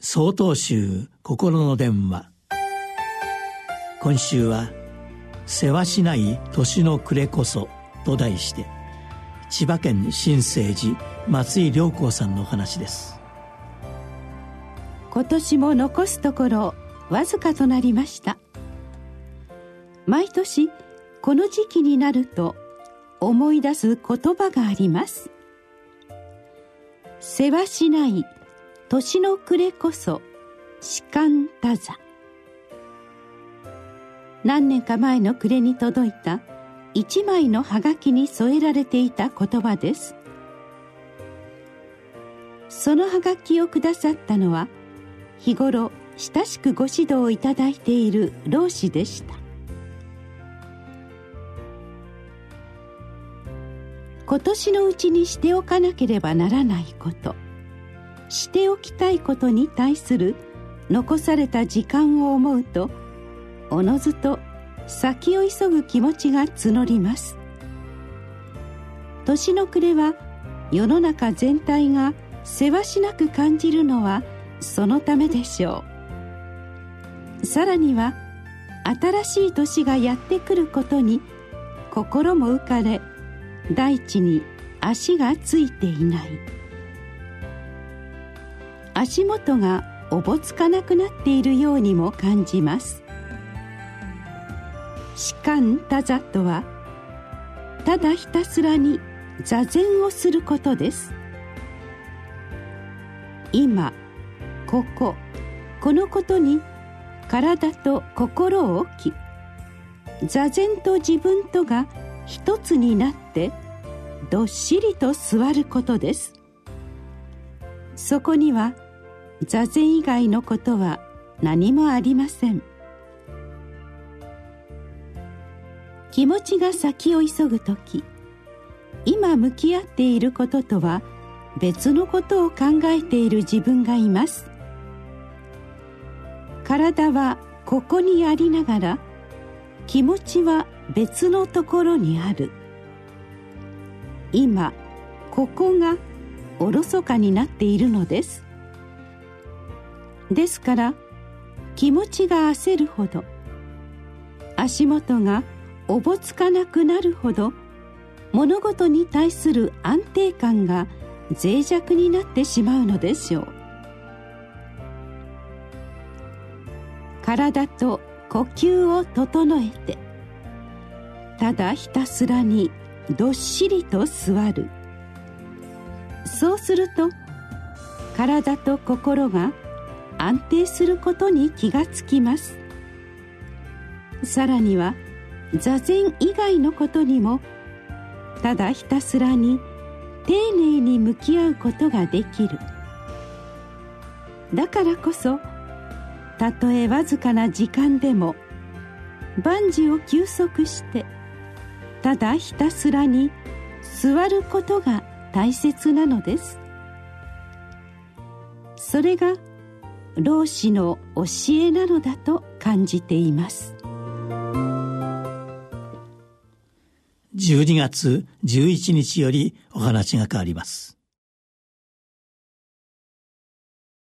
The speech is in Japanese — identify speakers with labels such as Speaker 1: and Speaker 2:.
Speaker 1: 総統集心の電話。今週は「世話しない年の暮れこそ」と題して千葉県新生寺松井良子さんのお話です。
Speaker 2: 今年も残すところわずかとなりました。毎年この時期になると思い出す言葉があります。世話しない年の暮れこそ士官多座。何年か前の暮れに届いた一枚のハガキに添えられていた言葉です。そのハガキをくださったのは日頃親しくご指導をいただいている老子でした。今年のうちにしておかなければならないこと。しておきたいことに対する残された時間を思うとおのずと先を急ぐ気持ちが募ります。年の暮れは世の中全体がせわしなく感じるのはそのためでしょう。さらには新しい年がやってくることに心も浮かれ大地に足がついていない。足元がおぼつかなくなっているようにも感じます。士官多座とはただひたすらに座禅をすることです。今こここのことに体と心を置き座禅と自分とが一つになってどっしりと座ることです。そこには座禅以外のことは何もありません。気持ちが先を急ぐ時今向き合っていることとは別のことを考えている自分がいます。体はここにありながら気持ちは別のところにある。今ここがおろそかになっているのです。ですから気持ちが焦るほど足元がおぼつかなくなるほど物事に対する安定感が脆弱になってしまうのでしょう。体と呼吸を整えてただひたすらにどっしりと座る。そうすると体と心が安定することに気がつきます。さらには座禅以外のことにもただひたすらに丁寧に向き合うことができる。だからこそたとえわずかな時間でも万事を休息してただひたすらに座ることが大切なのです。それが老子の教えなのだと感じています。
Speaker 1: 12月11日よりお話が変わります。